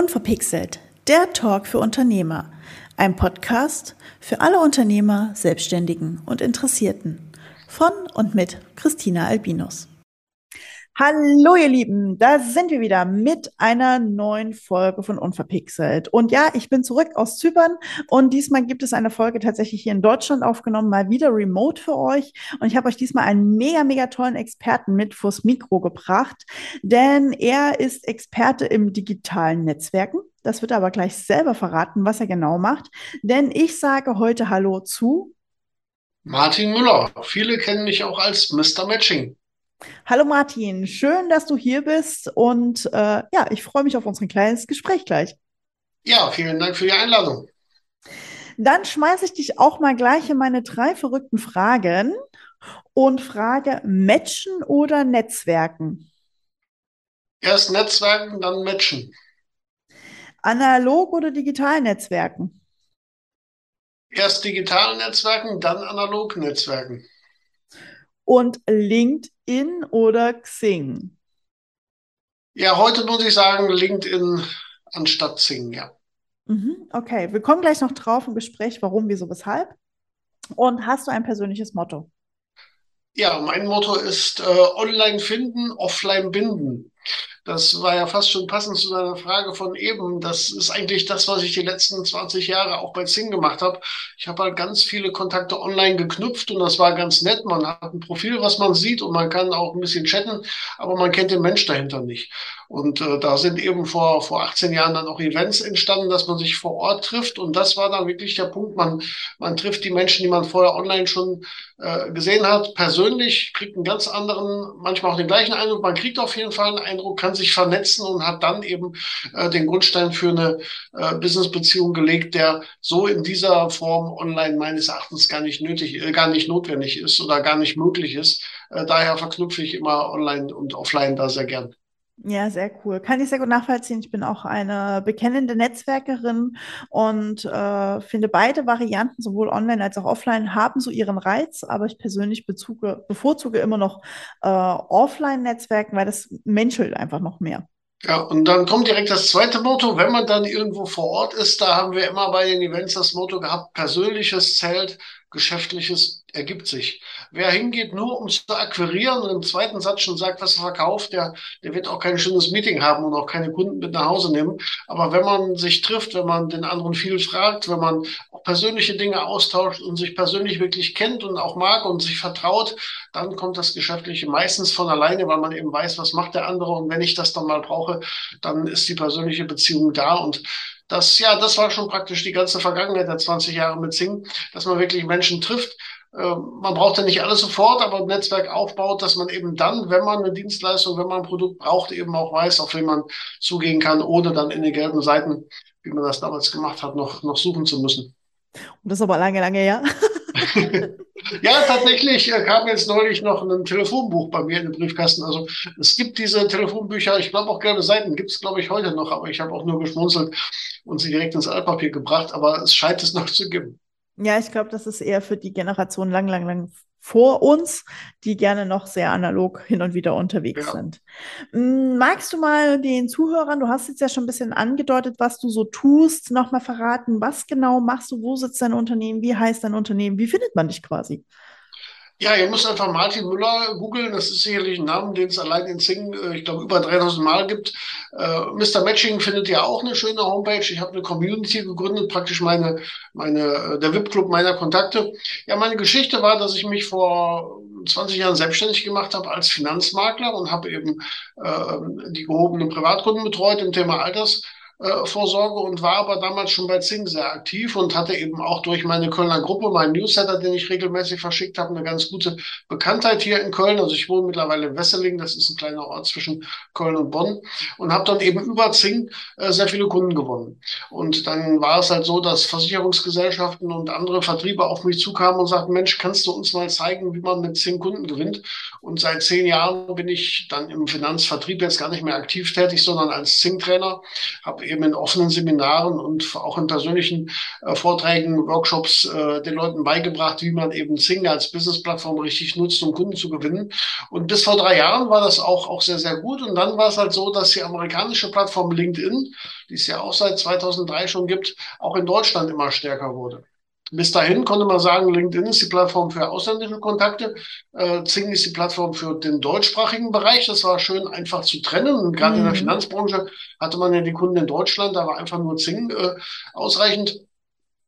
Unverpixelt, der Talk für Unternehmer. Ein Podcast für alle Unternehmer, Selbstständigen und Interessierten. Von und mit Christina Albinus. Hallo ihr Lieben, da sind wir wieder mit einer neuen Folge von Unverpixelt. Und ja, ich bin zurück aus Zypern und diesmal gibt es eine Folge tatsächlich hier in Deutschland aufgenommen, mal wieder remote für euch. Und ich habe euch diesmal einen mega, mega tollen Experten mit vors Mikro gebracht, denn er ist Experte im digitalen Netzwerken. Das wird er aber gleich selber verraten, was er genau macht. Denn ich sage heute Hallo zu Martin Müller. Viele kennen mich auch als Mr. Matching. Hallo Martin, schön, dass du hier bist und äh, ja, ich freue mich auf unser kleines Gespräch gleich. Ja, vielen Dank für die Einladung. Dann schmeiße ich dich auch mal gleich in meine drei verrückten Fragen und frage, matchen oder Netzwerken? Erst Netzwerken, dann matchen. Analog oder digital Netzwerken? Erst digital Netzwerken, dann analog Netzwerken. Und LinkedIn oder Xing? Ja, heute muss ich sagen LinkedIn anstatt Xing, ja. Mhm, okay, wir kommen gleich noch drauf im Gespräch, warum, wieso, weshalb. Und hast du ein persönliches Motto? Ja, mein Motto ist äh, online finden, offline binden. Das war ja fast schon passend zu deiner Frage von eben. Das ist eigentlich das, was ich die letzten 20 Jahre auch bei Zing gemacht habe. Ich habe halt ganz viele Kontakte online geknüpft und das war ganz nett. Man hat ein Profil, was man sieht und man kann auch ein bisschen chatten, aber man kennt den Mensch dahinter nicht. Und äh, da sind eben vor, vor 18 Jahren dann auch Events entstanden, dass man sich vor Ort trifft. Und das war dann wirklich der Punkt. Man, man trifft die Menschen, die man vorher online schon äh, gesehen hat, persönlich, kriegt einen ganz anderen, manchmal auch den gleichen Eindruck. Man kriegt auf jeden Fall einen Eindruck, kann sich vernetzen und hat dann eben äh, den Grundstein für eine äh, Businessbeziehung gelegt, der so in dieser Form online meines Erachtens gar nicht nötig, äh, gar nicht notwendig ist oder gar nicht möglich ist. Äh, daher verknüpfe ich immer online und offline da sehr gern. Ja, sehr cool. Kann ich sehr gut nachvollziehen. Ich bin auch eine bekennende Netzwerkerin und äh, finde beide Varianten, sowohl online als auch offline, haben so ihren Reiz. Aber ich persönlich bezuge, bevorzuge immer noch äh, Offline-Netzwerken, weil das menschelt einfach noch mehr. Ja, und dann kommt direkt das zweite Motto. Wenn man dann irgendwo vor Ort ist, da haben wir immer bei den Events das Motto gehabt, persönliches zählt, geschäftliches ergibt sich. Wer hingeht, nur um zu akquirieren und im zweiten Satz schon sagt, was er verkauft, der, der wird auch kein schönes Meeting haben und auch keine Kunden mit nach Hause nehmen. Aber wenn man sich trifft, wenn man den anderen viel fragt, wenn man auch persönliche Dinge austauscht und sich persönlich wirklich kennt und auch mag und sich vertraut, dann kommt das Geschäftliche meistens von alleine, weil man eben weiß, was macht der andere. Und wenn ich das dann mal brauche, dann ist die persönliche Beziehung da und das, ja, das war schon praktisch die ganze Vergangenheit der 20 Jahre mit Sing, dass man wirklich Menschen trifft. Ähm, man braucht ja nicht alles sofort, aber ein Netzwerk aufbaut, dass man eben dann, wenn man eine Dienstleistung, wenn man ein Produkt braucht, eben auch weiß, auf wen man zugehen kann, ohne dann in den gelben Seiten, wie man das damals gemacht hat, noch, noch suchen zu müssen. Und das ist aber lange, lange her. ja, tatsächlich äh, kam jetzt neulich noch ein Telefonbuch bei mir in den Briefkasten. Also es gibt diese Telefonbücher, ich glaube auch gelbe Seiten gibt es, glaube ich, heute noch, aber ich habe auch nur geschmunzelt und sie direkt ins Altpapier gebracht, aber es scheint es noch zu geben. Ja, ich glaube, das ist eher für die Generation lang, lang, lang vor uns, die gerne noch sehr analog hin und wieder unterwegs ja. sind. Hm, magst du mal den Zuhörern, du hast jetzt ja schon ein bisschen angedeutet, was du so tust, nochmal verraten, was genau machst du, wo sitzt dein Unternehmen, wie heißt dein Unternehmen, wie findet man dich quasi? Ja, ihr müsst einfach Martin Müller googeln. Das ist sicherlich ein Name, den es allein in Sing, äh, ich glaube, über 3000 Mal gibt. Äh, Mr. Matching findet ja auch eine schöne Homepage. Ich habe eine Community gegründet, praktisch meine, meine, äh, der VIP-Club meiner Kontakte. Ja, meine Geschichte war, dass ich mich vor 20 Jahren selbstständig gemacht habe als Finanzmakler und habe eben äh, die gehobenen Privatkunden betreut im Thema Alters. Äh, Vorsorge und war aber damals schon bei Zing sehr aktiv und hatte eben auch durch meine Kölner Gruppe, meinen Newsletter, den ich regelmäßig verschickt habe, eine ganz gute Bekanntheit hier in Köln. Also ich wohne mittlerweile in Wesseling, das ist ein kleiner Ort zwischen Köln und Bonn und habe dann eben über Zing äh, sehr viele Kunden gewonnen. Und dann war es halt so, dass Versicherungsgesellschaften und andere Vertriebe auf mich zukamen und sagten, Mensch, kannst du uns mal zeigen, wie man mit Zing Kunden gewinnt? Und seit zehn Jahren bin ich dann im Finanzvertrieb jetzt gar nicht mehr aktiv tätig, sondern als Zing-Trainer, habe eben in offenen Seminaren und auch in persönlichen äh, Vorträgen, Workshops äh, den Leuten beigebracht, wie man eben Zing als Business-Plattform richtig nutzt, um Kunden zu gewinnen. Und bis vor drei Jahren war das auch, auch sehr, sehr gut. Und dann war es halt so, dass die amerikanische Plattform LinkedIn, die es ja auch seit 2003 schon gibt, auch in Deutschland immer stärker wurde. Bis dahin konnte man sagen, LinkedIn ist die Plattform für ausländische Kontakte, äh, Zing ist die Plattform für den deutschsprachigen Bereich. Das war schön einfach zu trennen. Und gerade mhm. in der mhm. Finanzbranche hatte man ja die Kunden in Deutschland, da war einfach nur Zing äh, ausreichend.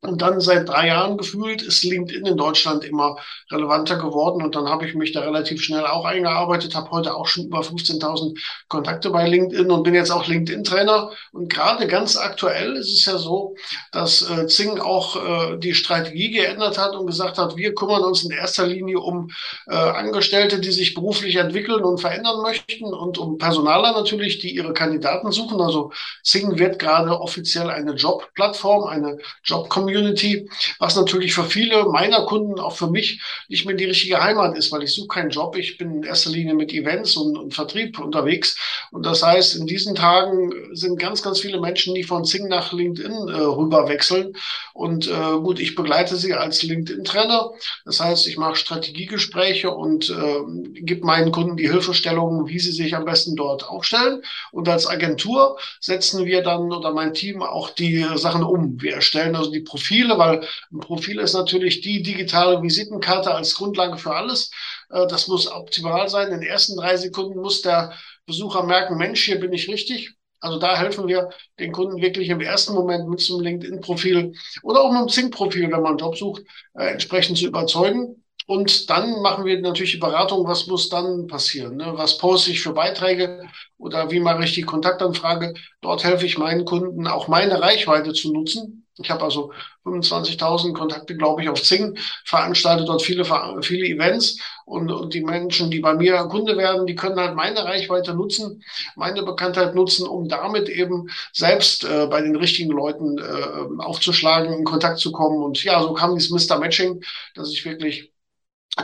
Und dann seit drei Jahren gefühlt ist LinkedIn in Deutschland immer relevanter geworden. Und dann habe ich mich da relativ schnell auch eingearbeitet, habe heute auch schon über 15.000 Kontakte bei LinkedIn und bin jetzt auch LinkedIn-Trainer. Und gerade ganz aktuell ist es ja so, dass äh, Zing auch äh, die Strategie geändert hat und gesagt hat, wir kümmern uns in erster Linie um äh, Angestellte, die sich beruflich entwickeln und verändern möchten und um Personaler natürlich, die ihre Kandidaten suchen. Also Zing wird gerade offiziell eine Jobplattform, eine Job-Community Community, was natürlich für viele meiner Kunden, auch für mich, nicht mehr die richtige Heimat ist, weil ich suche keinen Job. Ich bin in erster Linie mit Events und, und Vertrieb unterwegs. Und das heißt, in diesen Tagen sind ganz, ganz viele Menschen, die von Zing nach LinkedIn äh, rüber wechseln. Und äh, gut, ich begleite sie als LinkedIn-Trainer. Das heißt, ich mache Strategiegespräche und äh, gebe meinen Kunden die Hilfestellungen, wie sie sich am besten dort aufstellen. Und als Agentur setzen wir dann oder mein Team auch die Sachen um. Wir erstellen also die Profile Profile, weil ein Profil ist natürlich die digitale Visitenkarte als Grundlage für alles. Äh, das muss optimal sein. In den ersten drei Sekunden muss der Besucher merken, Mensch, hier bin ich richtig. Also da helfen wir den Kunden wirklich im ersten Moment mit einem LinkedIn-Profil oder auch mit einem Zing-Profil, wenn man einen Job sucht, äh, entsprechend zu überzeugen. Und dann machen wir natürlich die Beratung, was muss dann passieren? Ne? Was poste ich für Beiträge oder wie mache ich die Kontaktanfrage? Dort helfe ich meinen Kunden, auch meine Reichweite zu nutzen, ich habe also 25.000 Kontakte, glaube ich, auf Zing, veranstalte dort viele, viele Events und, und die Menschen, die bei mir Kunde werden, die können halt meine Reichweite nutzen, meine Bekanntheit nutzen, um damit eben selbst äh, bei den richtigen Leuten äh, aufzuschlagen, in Kontakt zu kommen. Und ja, so kam dieses Mr. Matching, dass ich wirklich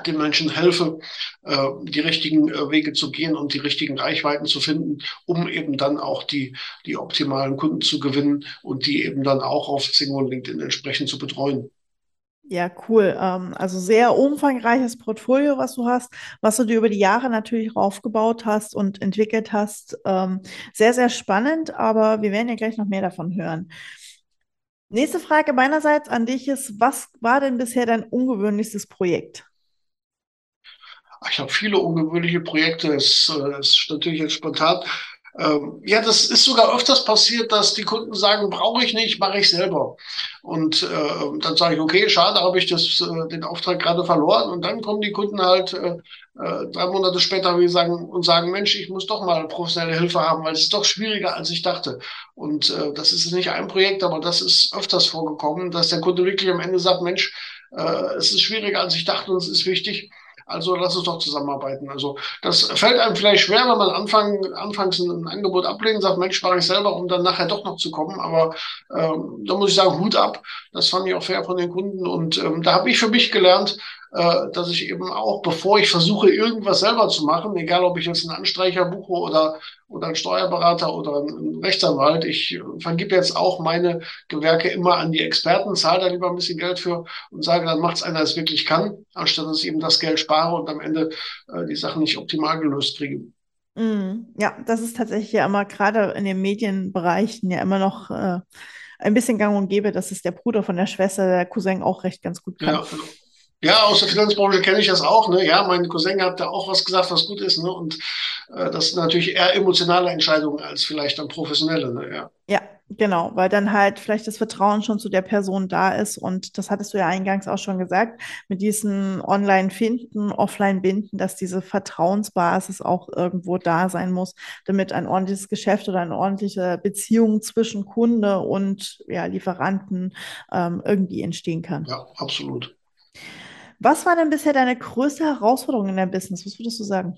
den Menschen helfe, äh, die richtigen äh, Wege zu gehen und die richtigen Reichweiten zu finden, um eben dann auch die, die optimalen Kunden zu gewinnen und die eben dann auch auf Zing und LinkedIn entsprechend zu betreuen. Ja, cool. Ähm, also sehr umfangreiches Portfolio, was du hast, was du dir über die Jahre natürlich aufgebaut hast und entwickelt hast. Ähm, sehr, sehr spannend, aber wir werden ja gleich noch mehr davon hören. Nächste Frage meinerseits an dich ist, was war denn bisher dein ungewöhnlichstes Projekt? Ich habe viele ungewöhnliche Projekte. Es äh, ist natürlich jetzt spontan. Ähm, ja, das ist sogar öfters passiert, dass die Kunden sagen, brauche ich nicht, mache ich selber. Und äh, dann sage ich, okay, schade, habe ich das, äh, den Auftrag gerade verloren. Und dann kommen die Kunden halt äh, äh, drei Monate später wie sagen, und sagen, Mensch, ich muss doch mal professionelle Hilfe haben, weil es ist doch schwieriger, als ich dachte. Und äh, das ist nicht ein Projekt, aber das ist öfters vorgekommen, dass der Kunde wirklich am Ende sagt, Mensch, äh, es ist schwieriger, als ich dachte und es ist wichtig. Also lass uns doch zusammenarbeiten. Also das fällt einem vielleicht schwer, wenn man anfang, anfangs ein Angebot ablehnt, sagt, Mensch, mache ich selber, um dann nachher doch noch zu kommen. Aber ähm, da muss ich sagen, Hut ab. Das fand ich auch fair von den Kunden. Und ähm, da habe ich für mich gelernt, äh, dass ich eben auch, bevor ich versuche, irgendwas selber zu machen, egal ob ich jetzt einen Anstreicher buche oder, oder einen Steuerberater oder einen Rechtsanwalt, ich vergib jetzt auch meine Gewerke immer an die Experten, zahle da lieber ein bisschen Geld für und sage, dann macht es einer, der es wirklich kann, anstatt dass ich eben das Geld spare und am Ende äh, die Sachen nicht optimal gelöst kriege. Mm, ja, das ist tatsächlich ja immer gerade in den Medienbereichen ja immer noch äh, ein bisschen gang und gäbe, dass es der Bruder von der Schwester, der Cousin auch recht ganz gut kann. Ja, genau. Ja, aus der Finanzbranche kenne ich das auch. Ne? Ja, mein Cousin hat da auch was gesagt, was gut ist. Ne? Und äh, das sind natürlich eher emotionale Entscheidungen als vielleicht dann professionelle. Ne? Ja. ja, genau, weil dann halt vielleicht das Vertrauen schon zu der Person da ist. Und das hattest du ja eingangs auch schon gesagt, mit diesen Online-Finden, Offline-Binden, dass diese Vertrauensbasis auch irgendwo da sein muss, damit ein ordentliches Geschäft oder eine ordentliche Beziehung zwischen Kunde und ja, Lieferanten ähm, irgendwie entstehen kann. Ja, absolut. Was war denn bisher deine größte Herausforderung in deinem Business? Was würdest du sagen?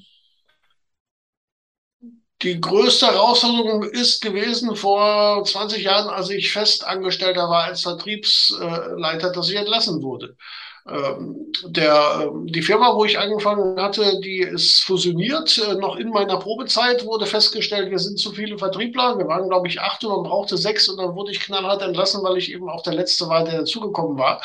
Die größte Herausforderung ist gewesen vor 20 Jahren, als ich Festangestellter war als Vertriebsleiter, dass ich entlassen wurde. Ähm, der, ähm, die Firma, wo ich angefangen hatte, die ist fusioniert. Äh, noch in meiner Probezeit wurde festgestellt, wir sind zu viele Vertriebler. Wir waren, glaube ich, acht und man brauchte sechs und dann wurde ich knallhart entlassen, weil ich eben auch der Letzte war, der dazugekommen war.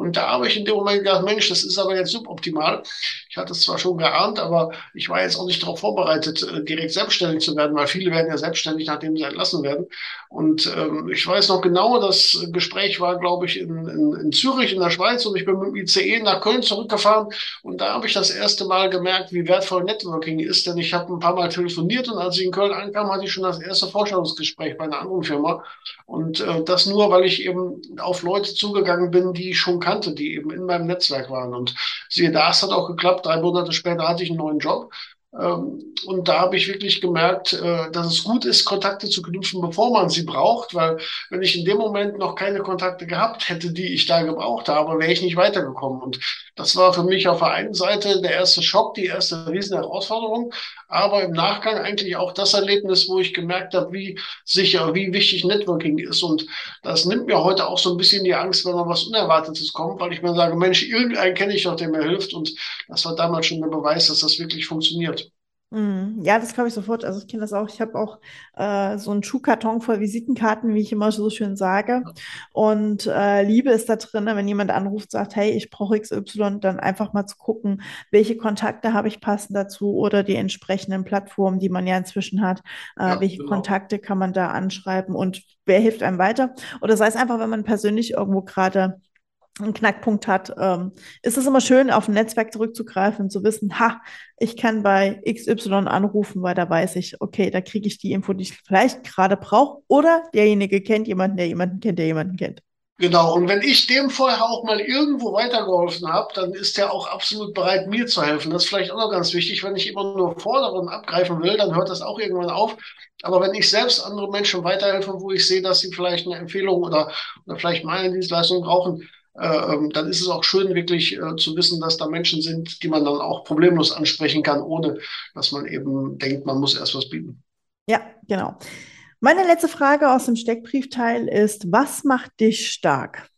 Und da habe ich in dem Moment gedacht, Mensch, das ist aber jetzt suboptimal. Ich hatte es zwar schon geahnt, aber ich war jetzt auch nicht darauf vorbereitet, äh, direkt selbstständig zu werden, weil viele werden ja selbstständig, nachdem sie entlassen werden. Und ähm, ich weiß noch genau, das Gespräch war, glaube ich, in, in, in Zürich in der Schweiz und ich bin mit dem ICE nach Köln zurückgefahren und da habe ich das erste Mal gemerkt, wie wertvoll Networking ist, denn ich habe ein paar Mal telefoniert und als ich in Köln ankam, hatte ich schon das erste Vorstellungsgespräch bei einer anderen Firma. Und äh, das nur, weil ich eben auf Leute zugegangen bin, die schon kannte, die eben in meinem Netzwerk waren. Und siehe da, es hat auch geklappt. Drei Monate später hatte ich einen neuen Job. Ähm, und da habe ich wirklich gemerkt, äh, dass es gut ist, Kontakte zu knüpfen, bevor man sie braucht, weil wenn ich in dem Moment noch keine Kontakte gehabt hätte, die ich da gebraucht habe, wäre ich nicht weitergekommen. Und das war für mich auf der einen Seite der erste Schock, die erste riesen Herausforderung, aber im Nachgang eigentlich auch das Erlebnis, wo ich gemerkt habe, wie sicher, wie wichtig Networking ist. Und das nimmt mir heute auch so ein bisschen die Angst, wenn mal was Unerwartetes kommt, weil ich mir sage, Mensch, irgendeinen kenne ich doch, der mir hilft. Und das war damals schon der Beweis, dass das wirklich funktioniert. Mhm. Ja, das glaube ich sofort. Also ich kenne das auch. Ich habe auch äh, so einen Schuhkarton voll Visitenkarten, wie ich immer so schön sage. Und äh, Liebe ist da drin, wenn jemand anruft, sagt, hey, ich brauche XY, dann einfach mal zu gucken, welche Kontakte habe ich passend dazu oder die entsprechenden Plattformen, die man ja inzwischen hat, äh, ja, welche genau. Kontakte kann man da anschreiben und wer hilft einem weiter. Oder sei es einfach, wenn man persönlich irgendwo gerade einen Knackpunkt hat, ähm, ist es immer schön, auf ein Netzwerk zurückzugreifen und zu wissen, ha, ich kann bei XY anrufen, weil da weiß ich, okay, da kriege ich die Info, die ich vielleicht gerade brauche. Oder derjenige kennt jemanden, der jemanden kennt, der jemanden kennt. Genau, und wenn ich dem vorher auch mal irgendwo weitergeholfen habe, dann ist der auch absolut bereit, mir zu helfen. Das ist vielleicht auch noch ganz wichtig. Wenn ich immer nur fordere und abgreifen will, dann hört das auch irgendwann auf. Aber wenn ich selbst andere Menschen weiterhelfe, wo ich sehe, dass sie vielleicht eine Empfehlung oder, oder vielleicht meine Dienstleistung brauchen, dann ist es auch schön, wirklich äh, zu wissen, dass da Menschen sind, die man dann auch problemlos ansprechen kann, ohne dass man eben denkt, man muss erst was bieten. Ja, genau. Meine letzte Frage aus dem Steckbriefteil ist, was macht dich stark?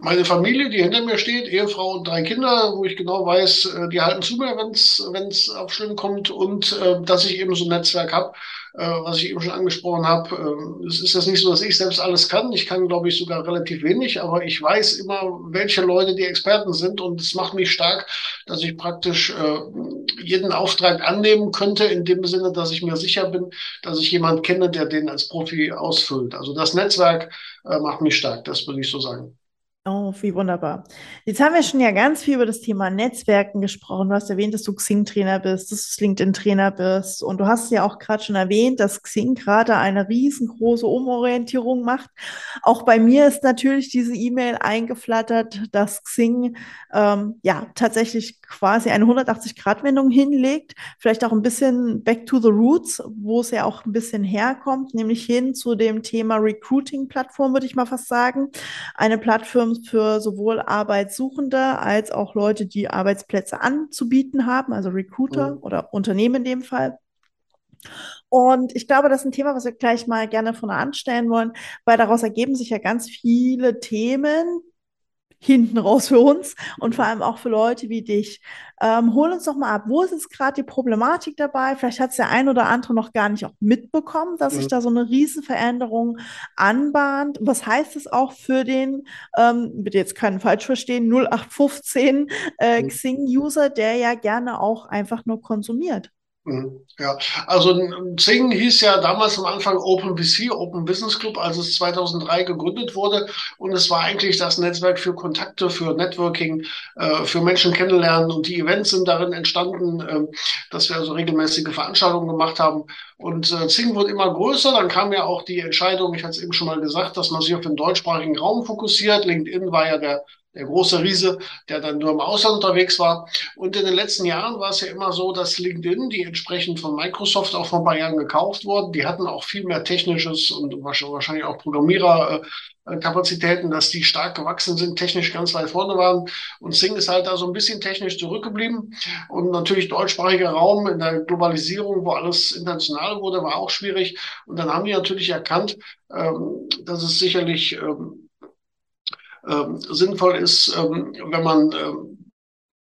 Meine Familie, die hinter mir steht, Ehefrau und drei Kinder, wo ich genau weiß, äh, die halten zu mir, wenn es auf schlimm kommt und äh, dass ich eben so ein Netzwerk habe, äh, was ich eben schon angesprochen habe. Äh, es ist jetzt nicht so, dass ich selbst alles kann. Ich kann, glaube ich, sogar relativ wenig, aber ich weiß immer, welche Leute die Experten sind und es macht mich stark, dass ich praktisch äh, jeden Auftrag annehmen könnte, in dem Sinne, dass ich mir sicher bin, dass ich jemanden kenne, der den als Profi ausfüllt. Also das Netzwerk äh, macht mich stark, das würde ich so sagen. Oh, wie wunderbar. Jetzt haben wir schon ja ganz viel über das Thema Netzwerken gesprochen. Du hast erwähnt, dass du Xing-Trainer bist, dass du LinkedIn-Trainer bist. Und du hast ja auch gerade schon erwähnt, dass Xing gerade eine riesengroße Umorientierung macht. Auch bei mir ist natürlich diese E-Mail eingeflattert, dass Xing ähm, ja tatsächlich quasi eine 180-Grad-Wendung hinlegt. Vielleicht auch ein bisschen back to the roots, wo es ja auch ein bisschen herkommt, nämlich hin zu dem Thema Recruiting-Plattform, würde ich mal fast sagen. Eine Plattform, für sowohl Arbeitssuchende als auch Leute, die Arbeitsplätze anzubieten haben, also Recruiter mhm. oder Unternehmen in dem Fall. Und ich glaube, das ist ein Thema, was wir gleich mal gerne von anstellen wollen, weil daraus ergeben sich ja ganz viele Themen, hinten raus für uns und vor allem auch für Leute wie dich. Ähm, hol uns doch mal ab, wo ist jetzt gerade die Problematik dabei? Vielleicht hat es der ein oder andere noch gar nicht auch mitbekommen, dass sich da so eine Riesenveränderung anbahnt. Was heißt es auch für den, ähm, bitte jetzt keinen falsch verstehen, 0815 äh, Xing-User, der ja gerne auch einfach nur konsumiert? Mhm. Ja, also Xing hieß ja damals am Anfang OpenBC, Open Business Club, als es 2003 gegründet wurde. Und es war eigentlich das Netzwerk für Kontakte, für Networking, äh, für Menschen kennenlernen. Und die Events sind darin entstanden, äh, dass wir also regelmäßige Veranstaltungen gemacht haben. Und äh, Xing wurde immer größer. Dann kam ja auch die Entscheidung, ich hatte es eben schon mal gesagt, dass man sich auf den deutschsprachigen Raum fokussiert. LinkedIn war ja der der große Riese, der dann nur im Ausland unterwegs war. Und in den letzten Jahren war es ja immer so, dass LinkedIn, die entsprechend von Microsoft auch vor ein paar Jahren gekauft wurden, die hatten auch viel mehr technisches und wahrscheinlich auch Programmiererkapazitäten, dass die stark gewachsen sind, technisch ganz weit vorne waren. Und Sing ist halt da so ein bisschen technisch zurückgeblieben. Und natürlich deutschsprachiger Raum in der Globalisierung, wo alles international wurde, war auch schwierig. Und dann haben die natürlich erkannt, ähm, dass es sicherlich ähm, sinnvoll ist, ähm, wenn man ähm,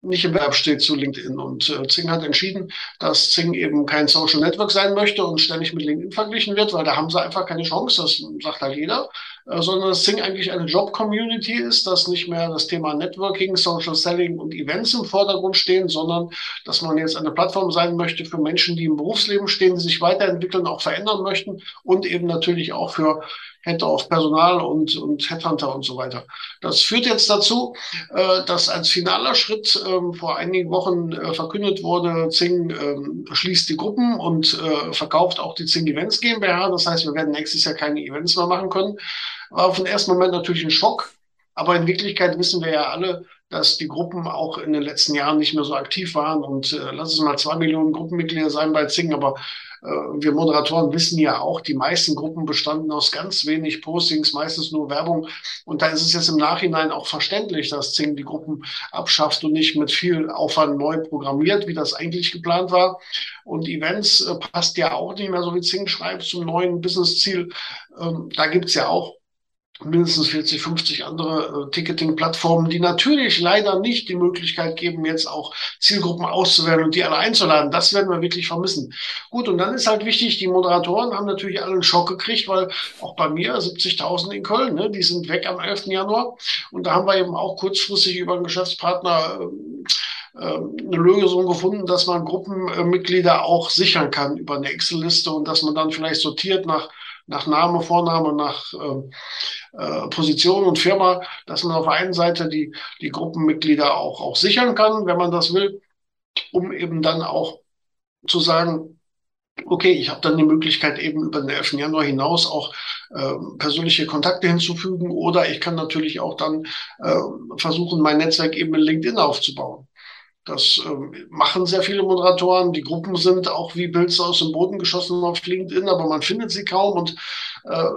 nicht im Verb steht zu LinkedIn. Und äh, Zing hat entschieden, dass Zing eben kein Social Network sein möchte und ständig mit LinkedIn verglichen wird, weil da haben sie einfach keine Chance, das sagt halt jeder, äh, sondern dass Zing eigentlich eine Job-Community ist, dass nicht mehr das Thema Networking, Social Selling und Events im Vordergrund stehen, sondern dass man jetzt eine Plattform sein möchte für Menschen, die im Berufsleben stehen, die sich weiterentwickeln, auch verändern möchten und eben natürlich auch für Head of Personal und, und Headhunter und so weiter. Das führt jetzt dazu, äh, dass als finaler Schritt ähm, vor einigen Wochen äh, verkündet wurde, Zing ähm, schließt die Gruppen und äh, verkauft auch die Zing Events GmbH. Das heißt, wir werden nächstes Jahr keine Events mehr machen können. War auf den ersten Moment natürlich ein Schock. Aber in Wirklichkeit wissen wir ja alle, dass die Gruppen auch in den letzten Jahren nicht mehr so aktiv waren. Und äh, lass es mal zwei Millionen Gruppenmitglieder sein bei Zing, aber äh, wir Moderatoren wissen ja auch, die meisten Gruppen bestanden aus ganz wenig Postings, meistens nur Werbung. Und da ist es jetzt im Nachhinein auch verständlich, dass Zing die Gruppen abschafft und nicht mit viel Aufwand neu programmiert, wie das eigentlich geplant war. Und Events äh, passt ja auch nicht mehr, so wie Zing schreibt, zum neuen Businessziel. Ähm, da gibt's ja auch mindestens 40, 50 andere äh, Ticketing-Plattformen, die natürlich leider nicht die Möglichkeit geben, jetzt auch Zielgruppen auszuwählen und die alle einzuladen. Das werden wir wirklich vermissen. Gut, und dann ist halt wichtig, die Moderatoren haben natürlich alle einen Schock gekriegt, weil auch bei mir 70.000 in Köln, ne, die sind weg am 11. Januar. Und da haben wir eben auch kurzfristig über einen Geschäftspartner äh, eine Lösung gefunden, dass man Gruppenmitglieder auch sichern kann über eine Excel-Liste und dass man dann vielleicht sortiert nach nach Name, Vorname, nach äh, äh, Position und Firma, dass man auf der einen Seite die, die Gruppenmitglieder auch, auch sichern kann, wenn man das will, um eben dann auch zu sagen, okay, ich habe dann die Möglichkeit eben über den 11. Januar hinaus auch äh, persönliche Kontakte hinzufügen oder ich kann natürlich auch dann äh, versuchen, mein Netzwerk eben in LinkedIn aufzubauen. Das äh, machen sehr viele Moderatoren. Die Gruppen sind auch wie Pilze aus dem Boden geschossen auf LinkedIn, aber man findet sie kaum. Und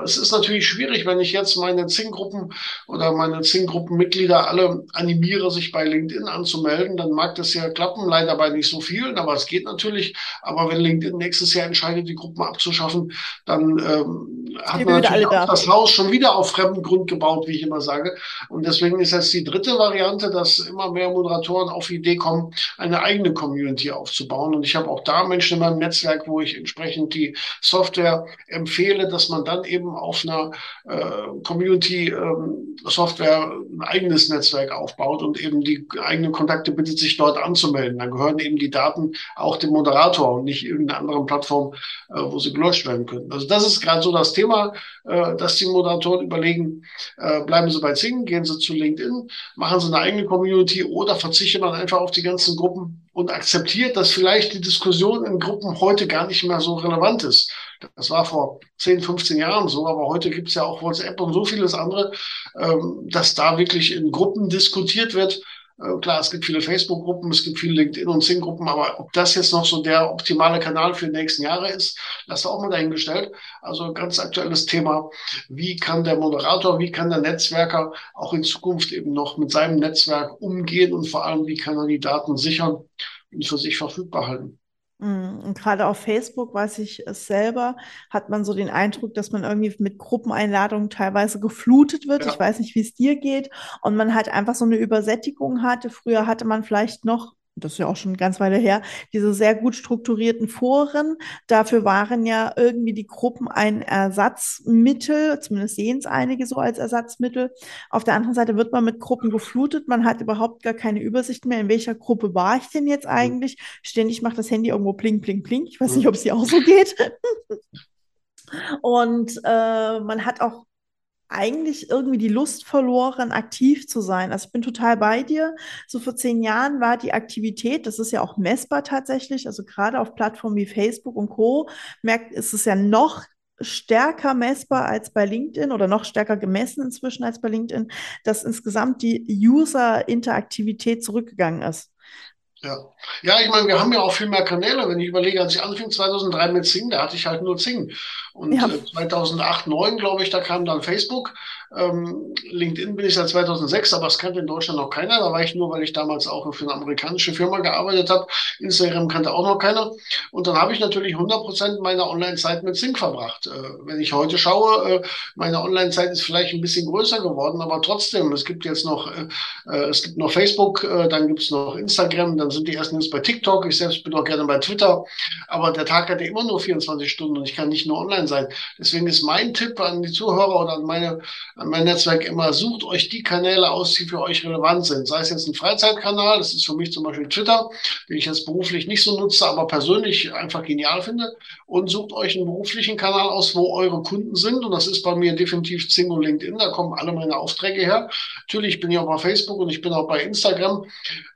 es ist natürlich schwierig, wenn ich jetzt meine Zing-Gruppen oder meine Zing-Gruppenmitglieder alle animiere, sich bei LinkedIn anzumelden. Dann mag das ja klappen, leider bei nicht so vielen, aber es geht natürlich. Aber wenn LinkedIn nächstes Jahr entscheidet, die Gruppen abzuschaffen, dann ähm, hat man natürlich auch das Haus schon wieder auf fremden Grund gebaut, wie ich immer sage. Und deswegen ist jetzt die dritte Variante, dass immer mehr Moderatoren auf die Idee kommen, eine eigene Community aufzubauen. Und ich habe auch da Menschen in meinem Netzwerk, wo ich entsprechend die Software empfehle, dass man dann eben auf einer äh, Community ähm, ein eigenes Netzwerk aufbaut und eben die eigenen Kontakte bittet, sich dort anzumelden. Dann gehören eben die Daten auch dem Moderator und nicht irgendeiner anderen Plattform, äh, wo sie gelöscht werden können. Also das ist gerade so das Thema, äh, dass die Moderatoren überlegen, äh, bleiben sie bei Zing, gehen sie zu LinkedIn, machen sie eine eigene Community oder verzichten man einfach auf die ganzen Gruppen und akzeptiert, dass vielleicht die Diskussion in Gruppen heute gar nicht mehr so relevant ist. Das war vor 10, 15 Jahren so, aber heute gibt es ja auch WhatsApp und so vieles andere, ähm, dass da wirklich in Gruppen diskutiert wird. Äh, klar, es gibt viele Facebook-Gruppen, es gibt viele LinkedIn- und Sing-Gruppen, aber ob das jetzt noch so der optimale Kanal für die nächsten Jahre ist, das ist auch mal dahingestellt. Also ganz aktuelles Thema. Wie kann der Moderator, wie kann der Netzwerker auch in Zukunft eben noch mit seinem Netzwerk umgehen und vor allem, wie kann er die Daten sichern und für sich verfügbar halten? Mm, und gerade auf Facebook, weiß ich es selber, hat man so den Eindruck, dass man irgendwie mit Gruppeneinladungen teilweise geflutet wird. Ja. Ich weiß nicht, wie es dir geht. Und man halt einfach so eine Übersättigung hatte. Früher hatte man vielleicht noch das ist ja auch schon ganz Weile her, diese sehr gut strukturierten Foren. Dafür waren ja irgendwie die Gruppen ein Ersatzmittel, zumindest sehen es einige so als Ersatzmittel. Auf der anderen Seite wird man mit Gruppen geflutet, man hat überhaupt gar keine Übersicht mehr, in welcher Gruppe war ich denn jetzt eigentlich. Ständig macht das Handy irgendwo pling, pling, pling. Ich weiß nicht, ob es dir auch so geht. Und äh, man hat auch eigentlich irgendwie die Lust verloren, aktiv zu sein. Also ich bin total bei dir. So vor zehn Jahren war die Aktivität, das ist ja auch messbar tatsächlich, also gerade auf Plattformen wie Facebook und Co. merkt, ist es ja noch stärker messbar als bei LinkedIn oder noch stärker gemessen inzwischen als bei LinkedIn, dass insgesamt die User-Interaktivität zurückgegangen ist. Ja. ja, ich meine, wir haben ja auch viel mehr Kanäle. Wenn ich überlege, als ich anfing 2003 mit Zing, da hatte ich halt nur Zing. Und ja. 2008, 2009, glaube ich, da kam dann Facebook. Ähm, LinkedIn bin ich seit 2006, aber es kannte in Deutschland noch keiner. Da war ich nur, weil ich damals auch für eine amerikanische Firma gearbeitet habe. Instagram kannte auch noch keiner. Und dann habe ich natürlich 100 Prozent meiner Online-Zeit mit Sync verbracht. Äh, wenn ich heute schaue, äh, meine Online-Zeit ist vielleicht ein bisschen größer geworden, aber trotzdem, es gibt jetzt noch, äh, äh es gibt noch Facebook, äh, dann gibt es noch Instagram, dann sind die ersten jetzt bei TikTok. Ich selbst bin auch gerne bei Twitter. Aber der Tag hat ja immer nur 24 Stunden und ich kann nicht nur online sein. Deswegen ist mein Tipp an die Zuhörer oder an meine an mein Netzwerk immer, sucht euch die Kanäle aus, die für euch relevant sind. Sei es jetzt ein Freizeitkanal, das ist für mich zum Beispiel Twitter, den ich jetzt beruflich nicht so nutze, aber persönlich einfach genial finde. Und sucht euch einen beruflichen Kanal aus, wo eure Kunden sind. Und das ist bei mir definitiv Zing und LinkedIn. Da kommen alle meine Aufträge her. Natürlich bin ich auch bei Facebook und ich bin auch bei Instagram,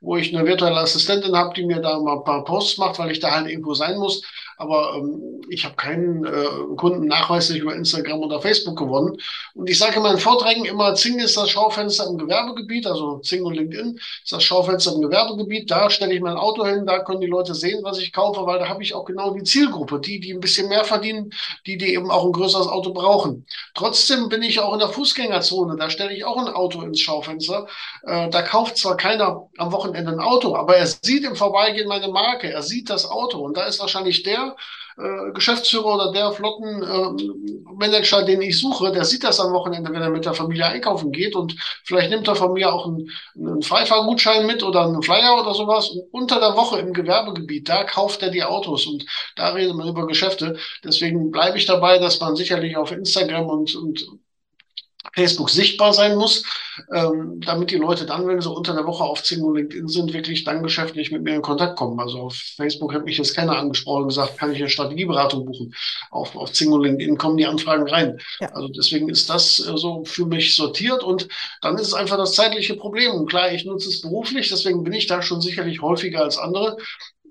wo ich eine virtuelle Assistentin habe, die mir da mal ein paar Posts macht, weil ich da halt irgendwo sein muss. Aber ähm, ich habe keinen äh, Kunden nachweislich über Instagram oder Facebook gewonnen. Und ich sage in meinen Vorträgen immer, Zing ist das Schaufenster im Gewerbegebiet, also Zing und LinkedIn ist das Schaufenster im Gewerbegebiet. Da stelle ich mein Auto hin, da können die Leute sehen, was ich kaufe, weil da habe ich auch genau die Zielgruppe, die, die ein bisschen mehr verdienen, die, die eben auch ein größeres Auto brauchen. Trotzdem bin ich auch in der Fußgängerzone, da stelle ich auch ein Auto ins Schaufenster. Äh, da kauft zwar keiner am Wochenende ein Auto, aber er sieht im Vorbeigehen meine Marke, er sieht das Auto und da ist wahrscheinlich der äh, Geschäftsführer oder der Flottenmanager, äh, den ich suche, der sieht das am Wochenende, wenn er mit der Familie einkaufen geht und vielleicht nimmt er von mir auch einen, einen Freifahrgutschein mit oder einen Flyer oder sowas. Und unter der Woche im Gewerbegebiet, da kauft er die Autos und da redet man über Geschäfte. Deswegen bleibe ich dabei, dass man sicherlich auf Instagram und, und Facebook sichtbar sein muss, ähm, damit die Leute dann, wenn sie unter der Woche auf Zing und LinkedIn sind, wirklich dann geschäftlich mit mir in Kontakt kommen. Also auf Facebook hat mich jetzt keiner angesprochen und gesagt, kann ich eine Strategieberatung buchen. Auf, auf Zing und LinkedIn kommen die Anfragen rein. Ja. Also deswegen ist das äh, so für mich sortiert und dann ist es einfach das zeitliche Problem. Und klar, ich nutze es beruflich, deswegen bin ich da schon sicherlich häufiger als andere.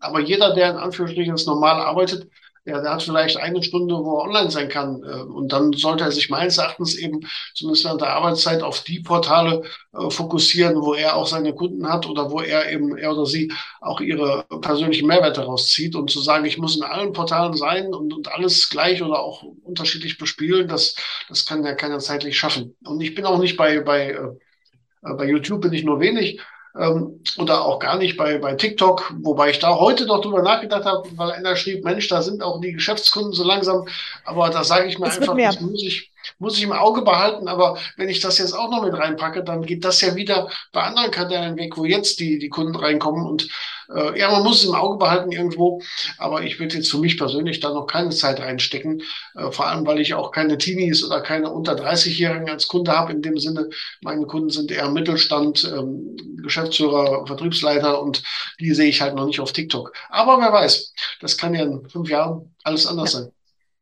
Aber jeder, der in Anführungsstrichen normal arbeitet, ja, der hat vielleicht eine Stunde, wo er online sein kann. Äh, und dann sollte er sich meines Erachtens eben zumindest während der Arbeitszeit auf die Portale äh, fokussieren, wo er auch seine Kunden hat oder wo er eben, er oder sie auch ihre persönlichen Mehrwerte rauszieht. Und zu sagen, ich muss in allen Portalen sein und, und alles gleich oder auch unterschiedlich bespielen, das, das kann ja keiner zeitlich schaffen. Und ich bin auch nicht bei, bei, äh, bei YouTube bin ich nur wenig ähm, oder auch gar nicht bei, bei TikTok, wobei ich da heute noch drüber nachgedacht habe, weil einer schrieb, Mensch, da sind auch die Geschäftskunden so langsam, aber da sage ich mir das einfach, das muss ich, muss ich im Auge behalten, aber wenn ich das jetzt auch noch mit reinpacke, dann geht das ja wieder bei anderen Kanälen weg, wo jetzt die, die Kunden reinkommen. Und äh, ja, man muss es im Auge behalten irgendwo, aber ich würde jetzt für mich persönlich da noch keine Zeit reinstecken, äh, vor allem weil ich auch keine Teenies oder keine unter 30-Jährigen als Kunde habe. In dem Sinne, meine Kunden sind eher Mittelstand, ähm, Geschäftsführer, Vertriebsleiter und die sehe ich halt noch nicht auf TikTok. Aber wer weiß, das kann ja in fünf Jahren alles anders ja. sein.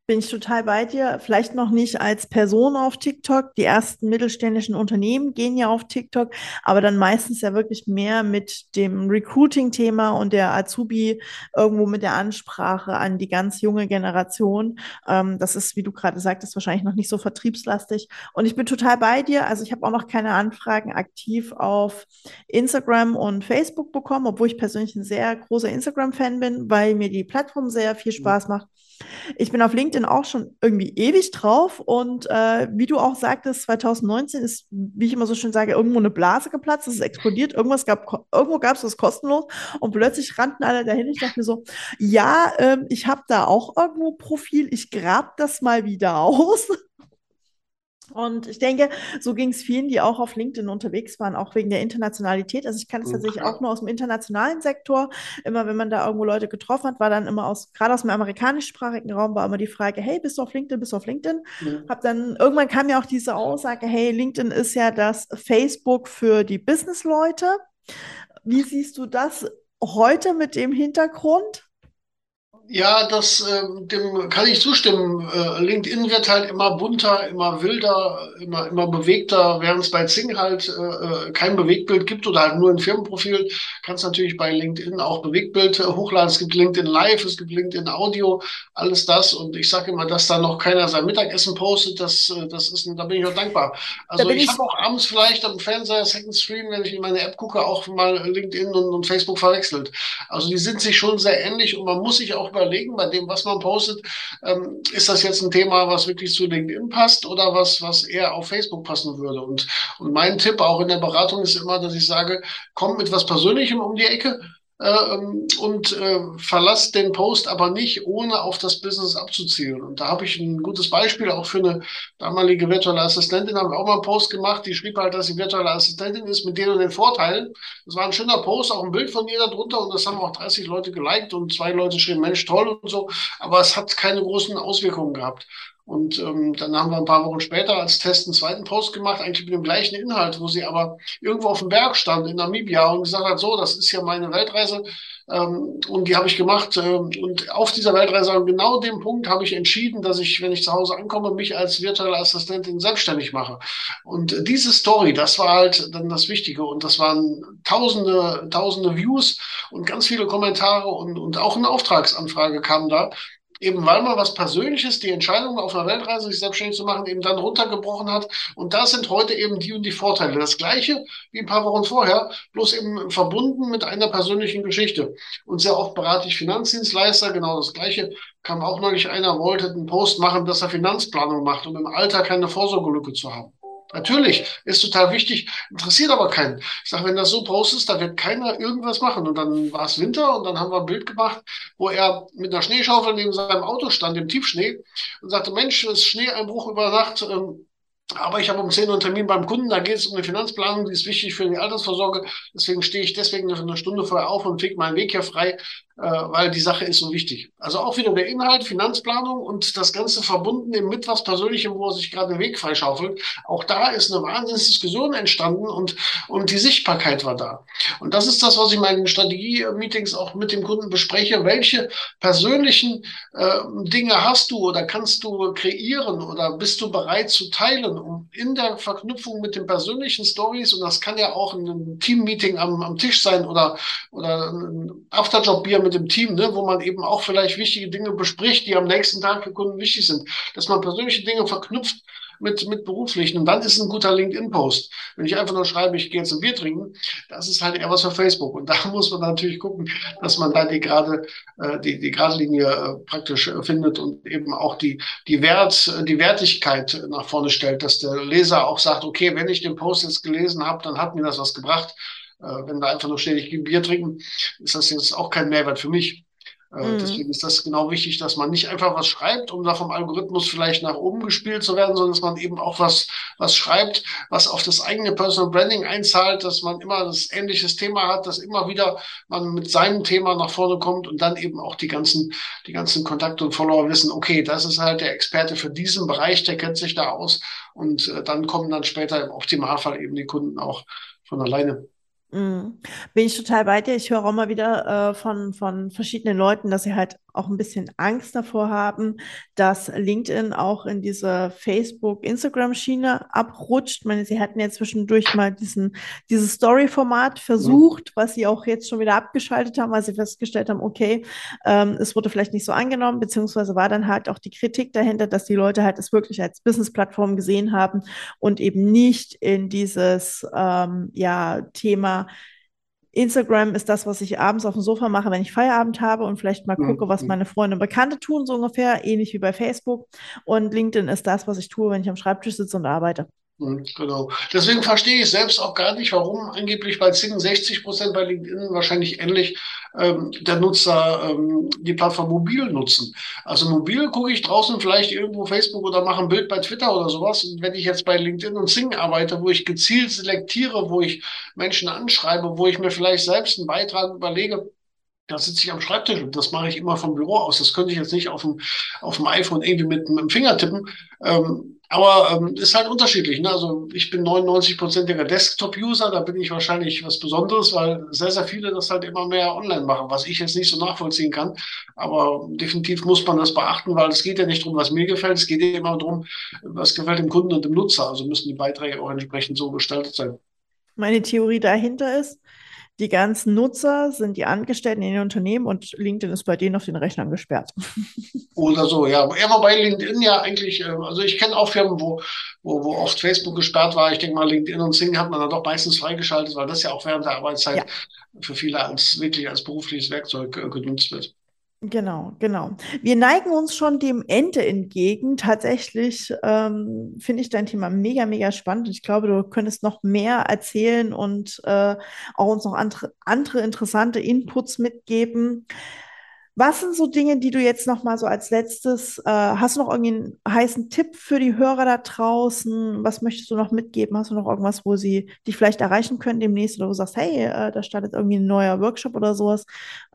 Bin ich total bei dir. Vielleicht noch nicht als Person auf TikTok. Die ersten mittelständischen Unternehmen gehen ja auf TikTok, aber dann meistens ja wirklich mehr mit dem Recruiting-Thema und der Azubi irgendwo mit der Ansprache an die ganz junge Generation. Ähm, das ist, wie du gerade sagtest, wahrscheinlich noch nicht so vertriebslastig. Und ich bin total bei dir. Also ich habe auch noch keine Anfragen aktiv auf Instagram und Facebook bekommen, obwohl ich persönlich ein sehr großer Instagram-Fan bin, weil mir die Plattform sehr viel mhm. Spaß macht. Ich bin auf LinkedIn auch schon irgendwie ewig drauf und äh, wie du auch sagtest, 2019 ist, wie ich immer so schön sage, irgendwo eine Blase geplatzt, es ist explodiert, irgendwas gab, irgendwo gab es was kostenlos und plötzlich rannten alle dahin. Ich dachte mir so, ja, ähm, ich habe da auch irgendwo Profil, ich grab das mal wieder aus. Und ich denke, so ging es vielen, die auch auf LinkedIn unterwegs waren, auch wegen der Internationalität. Also ich kann es mhm. tatsächlich auch nur aus dem internationalen Sektor. Immer wenn man da irgendwo Leute getroffen hat, war dann immer aus, gerade aus dem amerikanischsprachigen Raum, war immer die Frage, hey, bist du auf LinkedIn, bist du auf LinkedIn? Mhm. Hab dann, irgendwann kam ja auch diese Aussage, hey, LinkedIn ist ja das Facebook für die Businessleute. Wie siehst du das heute mit dem Hintergrund? Ja, das, äh, dem kann ich zustimmen. Äh, LinkedIn wird halt immer bunter, immer wilder, immer, immer bewegter, während es bei Zing halt äh, äh kein Bewegtbild gibt oder halt nur ein Firmenprofil, kannst natürlich bei LinkedIn auch Bewegtbild äh, hochladen. Es gibt LinkedIn Live, es gibt LinkedIn Audio, alles das. Und ich sage immer, dass da noch keiner sein Mittagessen postet, das, äh, das ist, da bin ich auch dankbar. Also ich, ich habe auch abends vielleicht am Fernseher Second Screen, wenn ich in meine App gucke, auch mal LinkedIn und, und Facebook verwechselt. Also die sind sich schon sehr ähnlich und man muss sich auch überlegen, bei dem, was man postet, ähm, ist das jetzt ein Thema, was wirklich zu LinkedIn passt oder was, was eher auf Facebook passen würde? Und, und mein Tipp auch in der Beratung ist immer, dass ich sage, komm mit was Persönlichem um die Ecke, und äh, verlasst den Post aber nicht, ohne auf das Business abzuzielen. Und da habe ich ein gutes Beispiel auch für eine damalige virtuelle Assistentin, haben wir auch mal einen Post gemacht, die schrieb halt, dass sie virtuelle Assistentin ist mit denen und den Vorteilen. Das war ein schöner Post, auch ein Bild von ihr darunter und das haben auch 30 Leute geliked und zwei Leute schrieben, Mensch, toll und so, aber es hat keine großen Auswirkungen gehabt. Und ähm, dann haben wir ein paar Wochen später als Test einen zweiten Post gemacht, eigentlich mit dem gleichen Inhalt, wo sie aber irgendwo auf dem Berg stand in Namibia und gesagt hat, so, das ist ja meine Weltreise ähm, und die habe ich gemacht. Ähm, und auf dieser Weltreise, an genau dem Punkt, habe ich entschieden, dass ich, wenn ich zu Hause ankomme, mich als virtuelle Assistentin selbstständig mache. Und diese Story, das war halt dann das Wichtige. Und das waren tausende, tausende Views und ganz viele Kommentare und, und auch eine Auftragsanfrage kam da eben weil man was Persönliches, die Entscheidung auf einer Weltreise sich selbstständig zu machen, eben dann runtergebrochen hat. Und da sind heute eben die und die Vorteile. Das gleiche wie ein paar Wochen vorher, bloß eben verbunden mit einer persönlichen Geschichte. Und sehr oft berate ich Finanzdienstleister, genau das gleiche. Kam auch neulich einer, wollte einen Post machen, dass er Finanzplanung macht, um im Alter keine Vorsorgelücke zu haben. Natürlich, ist total wichtig, interessiert aber keinen. Ich sage, wenn das so ist, da wird keiner irgendwas machen. Und dann war es Winter und dann haben wir ein Bild gemacht, wo er mit einer Schneeschaufel neben seinem Auto stand, im Tiefschnee, und sagte, Mensch, ist Schneeeinbruch über Nacht. Ähm, aber ich habe um 10 Uhr einen Termin beim Kunden, da geht es um eine Finanzplanung, die ist wichtig für die Altersvorsorge. Deswegen stehe ich deswegen eine Stunde vorher auf und kriege meinen Weg hier frei, äh, weil die Sache ist so wichtig. Also auch wieder der Inhalt, Finanzplanung und das Ganze verbunden eben mit was Persönlichem, wo er sich gerade den Weg freischaufelt. Auch da ist eine Wahnsinnsdiskussion entstanden und, und die Sichtbarkeit war da. Und das ist das, was ich in meinen Strategie-Meetings auch mit dem Kunden bespreche. Welche persönlichen äh, Dinge hast du oder kannst du kreieren oder bist du bereit zu teilen, um in der Verknüpfung mit den persönlichen Stories, und das kann ja auch ein Team-Meeting am, am Tisch sein oder, oder ein Afterjob-Bier mit dem Team, ne, wo man eben auch vielleicht wichtige Dinge bespricht, die am nächsten Tag für Kunden wichtig sind, dass man persönliche Dinge verknüpft mit, mit beruflichen. Und dann ist ein guter LinkedIn-Post. Wenn ich einfach nur schreibe, ich gehe jetzt ein Bier trinken, das ist halt eher was für Facebook. Und da muss man natürlich gucken, dass man da die gerade, äh, die, die Gradlinie äh, praktisch äh, findet und eben auch die, die Wert, die Wertigkeit nach vorne stellt, dass der Leser auch sagt, okay, wenn ich den Post jetzt gelesen habe, dann hat mir das was gebracht. Äh, wenn da einfach nur steht, ich gehe Bier trinken, ist das jetzt auch kein Mehrwert für mich. Äh, mhm. Deswegen ist das genau wichtig, dass man nicht einfach was schreibt, um da vom Algorithmus vielleicht nach oben gespielt zu werden, sondern dass man eben auch was, was schreibt, was auf das eigene Personal Branding einzahlt, dass man immer das ähnliches Thema hat, dass immer wieder man mit seinem Thema nach vorne kommt und dann eben auch die ganzen, die ganzen Kontakte und Follower wissen, okay, das ist halt der Experte für diesen Bereich, der kennt sich da aus und äh, dann kommen dann später im Optimalfall eben die Kunden auch von alleine. Mhm. Bin ich total bei dir. Ich höre auch mal wieder äh, von, von verschiedenen Leuten, dass sie halt auch ein bisschen Angst davor haben, dass LinkedIn auch in diese Facebook, Instagram-Schiene abrutscht. Ich meine, sie hatten ja zwischendurch mal diesen, dieses Story-Format versucht, mhm. was sie auch jetzt schon wieder abgeschaltet haben, weil sie festgestellt haben, okay, ähm, es wurde vielleicht nicht so angenommen, beziehungsweise war dann halt auch die Kritik dahinter, dass die Leute halt es wirklich als Business-Plattform gesehen haben und eben nicht in dieses ähm, ja, Thema Instagram ist das, was ich abends auf dem Sofa mache, wenn ich Feierabend habe und vielleicht mal gucke, was meine Freunde und Bekannte tun, so ungefähr, ähnlich wie bei Facebook. Und LinkedIn ist das, was ich tue, wenn ich am Schreibtisch sitze und arbeite. Genau. Deswegen verstehe ich selbst auch gar nicht, warum angeblich bei Zing 60 Prozent, bei LinkedIn wahrscheinlich ähnlich ähm, der Nutzer ähm, die Plattform mobil nutzen. Also mobil gucke ich draußen vielleicht irgendwo Facebook oder mache ein Bild bei Twitter oder sowas. Und wenn ich jetzt bei LinkedIn und Zing arbeite, wo ich gezielt selektiere, wo ich Menschen anschreibe, wo ich mir vielleicht selbst einen Beitrag überlege, da sitze ich am Schreibtisch und das mache ich immer vom Büro aus. Das könnte ich jetzt nicht auf dem, auf dem iPhone irgendwie mit, mit dem Finger tippen. Ähm, Aber ähm, ist halt unterschiedlich. Ne? Also ich bin 99-prozentiger Desktop-User, da bin ich wahrscheinlich was Besonderes, weil sehr, sehr viele das halt immer mehr online machen, was ich jetzt nicht so nachvollziehen kann. Aber definitiv muss man das beachten, weil es geht ja nicht darum, was mir gefällt, es geht ja immer darum, was gefällt dem Kunden und dem Nutzer. Also müssen die Beiträge auch entsprechend so gestaltet sein. Meine Theorie dahinter ist, die ganzen Nutzer sind die Angestellten in den Unternehmen und LinkedIn ist bei denen auf den Rechnern gesperrt. Oder so, ja. Ja, wobei LinkedIn ja eigentlich, äh, also ich kenne auch Firmen, wo, wo, wo oft Facebook gesperrt war. Ich denke mal, LinkedIn und Sing hat man dann doch meistens freigeschaltet, weil das ja auch während der Arbeitszeit ja. für viele als wirklich als berufliches Werkzeug äh, genutzt wird. Genau, genau. Wir neigen uns schon dem Ende entgegen. Tatsächlich ähm, finde ich dein Thema mega, mega spannend. Ich glaube, du könntest noch mehr erzählen und äh, auch uns noch andere, andere interessante Inputs mitgeben. Was sind so Dinge, die du jetzt noch mal so als letztes, äh, hast du noch irgendwie einen heißen Tipp für die Hörer da draußen? Was möchtest du noch mitgeben? Hast du noch irgendwas, wo sie dich vielleicht erreichen können demnächst oder wo du sagst, hey, äh, da startet irgendwie ein neuer Workshop oder sowas?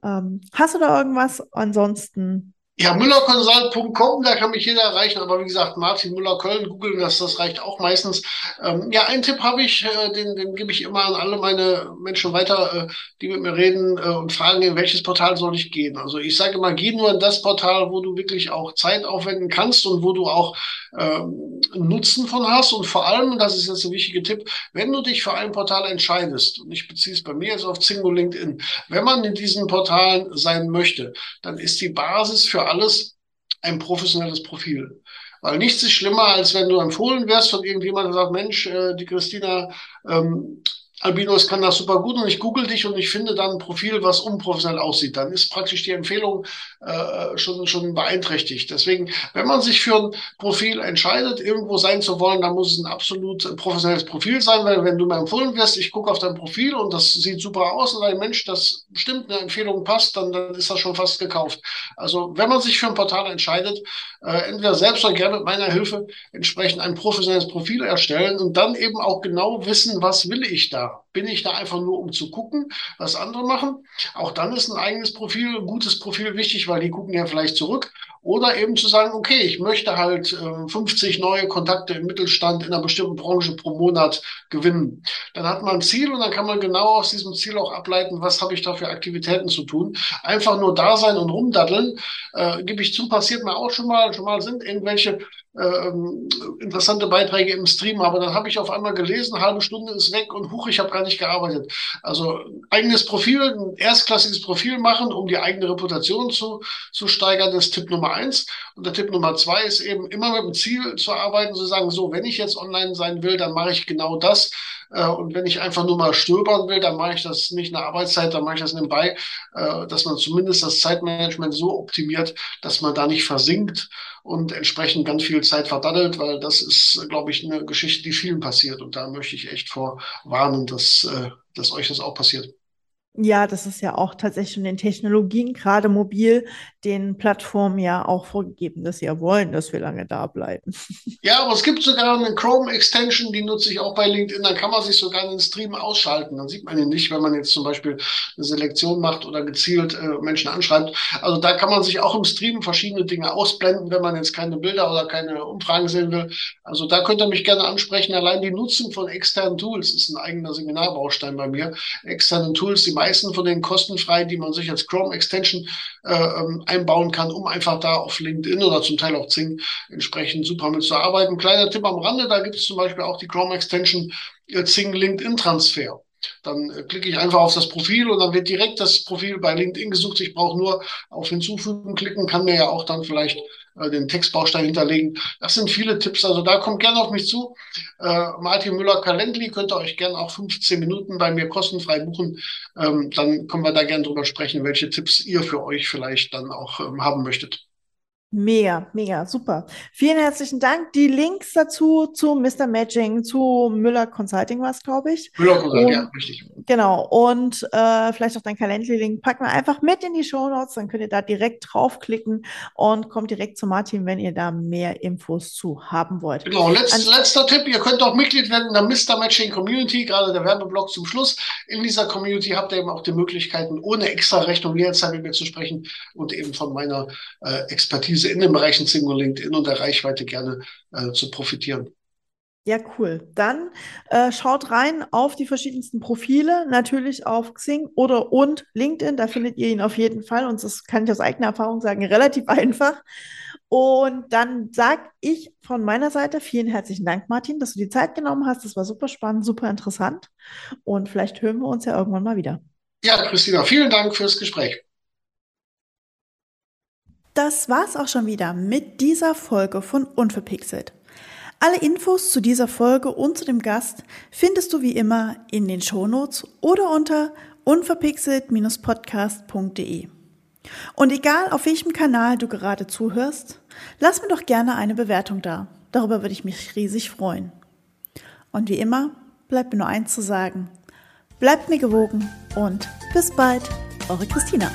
Ähm, hast du da irgendwas? Ansonsten ja, müllerconsult.com, da kann mich jeder erreichen, aber wie gesagt, Martin Müller Köln, googeln das, das reicht auch meistens. Ähm, ja, einen Tipp habe ich, äh, den, den gebe ich immer an alle meine Menschen weiter, äh, die mit mir reden äh, und fragen, in welches Portal soll ich gehen. Also ich sage immer, geh nur in das Portal, wo du wirklich auch Zeit aufwenden kannst und wo du auch ähm, Nutzen von hast. Und vor allem, das ist jetzt ein wichtiger Tipp, wenn du dich für ein Portal entscheidest, und ich beziehe es bei mir jetzt auf Zingo LinkedIn, wenn man in diesen Portalen sein möchte, dann ist die Basis für alles ein professionelles Profil. Weil nichts ist schlimmer, als wenn du empfohlen wirst von irgendjemandem, der sagt, Mensch, äh, die Christina ähm, Albinos kann das super gut und ich google dich und ich finde dann ein Profil, was unprofessionell aussieht. Dann ist praktisch die Empfehlung äh, schon, schon beeinträchtigt. Deswegen, wenn man sich für ein Profil entscheidet, irgendwo sein zu wollen, dann muss es ein absolut professionelles Profil sein, weil wenn du mir empfohlen wirst, ich gucke auf dein Profil und das sieht super aus und ein Mensch, das bestimmt eine Empfehlung passt, dann, dann ist das schon fast gekauft. Also wenn man sich für ein Portal entscheidet, äh, entweder selbst oder gerne mit meiner Hilfe entsprechend ein professionelles Profil erstellen und dann eben auch genau wissen, was will ich da. Bin ich da einfach nur, um zu gucken, was andere machen? Auch dann ist ein eigenes Profil, ein gutes Profil wichtig, weil die gucken ja vielleicht zurück. Oder eben zu sagen, okay, ich möchte halt äh, 50 neue Kontakte im Mittelstand in einer bestimmten Branche pro Monat gewinnen. Dann hat man ein Ziel und dann kann man genau aus diesem Ziel auch ableiten, was habe ich da für Aktivitäten zu tun. Einfach nur da sein und rumdaddeln, äh, gebe ich zu, passiert mir auch schon mal. Schon mal sind irgendwelche äh, interessante Beiträge im Stream, aber dann habe ich auf einmal gelesen, halbe Stunde ist weg und huch, ich habe gar nicht gearbeitet. Also eigenes Profil, ein erstklassiges Profil machen, um die eigene Reputation zu, zu steigern, das ist Tipp Nummer eins. Und der Tipp Nummer zwei ist eben immer mit dem Ziel zu arbeiten, zu sagen, so, wenn ich jetzt online sein will, dann mache ich genau das. Äh, und wenn ich einfach nur mal stöbern will, dann mache ich das nicht in der Arbeitszeit, dann mache ich das nebenbei, äh, dass man zumindest das Zeitmanagement so optimiert, dass man da nicht versinkt und entsprechend ganz viel Zeit verdaddelt, weil das ist, glaube ich, eine Geschichte, die vielen passiert. Und da möchte ich echt vor warnen, dass, äh, dass euch das auch passiert. Ja, das ist ja auch tatsächlich schon den Technologien, gerade mobil, den Plattformen ja auch vorgegeben, dass sie ja wollen, dass wir lange da bleiben. Ja, aber es gibt sogar eine Chrome-Extension, die nutze ich auch bei LinkedIn. Dann kann man sich sogar den Stream ausschalten. Dann sieht man ihn nicht, wenn man jetzt zum Beispiel eine Selektion macht oder gezielt äh, Menschen anschreibt. Also da kann man sich auch im Stream verschiedene Dinge ausblenden, wenn man jetzt keine Bilder oder keine Umfragen sehen will. Also da könnt ihr mich gerne ansprechen. Allein die Nutzung von externen Tools ist ein eigener Seminarbaustein bei mir. Externen Tools, die meisten von denen kostenfrei, die man sich als Chrome Extension äh, ähm, einbauen kann, um einfach da auf LinkedIn oder zum Teil auch Zing entsprechend super mitzuarbeiten. Kleiner Tipp am Rande, da gibt es zum Beispiel auch die Chrome Extension äh, Zing LinkedIn Transfer. Dann äh, klicke ich einfach auf das Profil und dann wird direkt das Profil bei LinkedIn gesucht. Ich brauche nur auf Hinzufügen klicken, kann mir ja auch dann vielleicht den Textbaustein hinterlegen. Das sind viele Tipps. Also da kommt gerne auf mich zu. Äh, Martin Müller-Kalendli könnt ihr euch gerne auch 15 Minuten bei mir kostenfrei buchen. Ähm, dann können wir da gerne drüber sprechen, welche Tipps ihr für euch vielleicht dann auch ähm, haben möchtet. Mega, mega, super. Vielen herzlichen Dank. Die Links dazu zu Mr. Matching, zu Müller Consulting war es, glaube ich. Müller Consulting, ja, richtig. Genau. Und äh, vielleicht auch dein Calendly-Link packen wir einfach mit in die Show Notes. Dann könnt ihr da direkt draufklicken und kommt direkt zu Martin, wenn ihr da mehr Infos zu haben wollt. Genau. Letz, letzter Tipp. Ihr könnt auch Mitglied werden in der Mr. Matching Community, gerade der Werbeblock zum Schluss. In dieser Community habt ihr eben auch die Möglichkeiten, ohne extra Rechnung jederzeit mit mir zu sprechen und eben von meiner äh, Expertise Expertise in den Bereichen Xing und LinkedIn und der Reichweite gerne äh, zu profitieren. Ja, cool. Dann äh, schaut rein auf die verschiedensten Profile, natürlich auf Xing oder und LinkedIn. Da findet ihr ihn auf jeden Fall. Und das kann ich aus eigener Erfahrung sagen, relativ einfach. Und dann sage ich von meiner Seite vielen herzlichen Dank, Martin, dass du die Zeit genommen hast. Das war super spannend, super interessant. Und vielleicht hören wir uns ja irgendwann mal wieder. Ja, Christina, vielen Dank fürs Gespräch. Das war's auch schon wieder mit dieser Folge von Unverpixelt. Alle Infos zu dieser Folge und zu dem Gast findest du wie immer in den Shownotes oder unter unverpixelt-podcast.de. Und egal auf welchem Kanal du gerade zuhörst, lass mir doch gerne eine Bewertung da. Darüber würde ich mich riesig freuen. Und wie immer bleibt mir nur eins zu sagen. Bleibt mir gewogen und bis bald, eure Christina.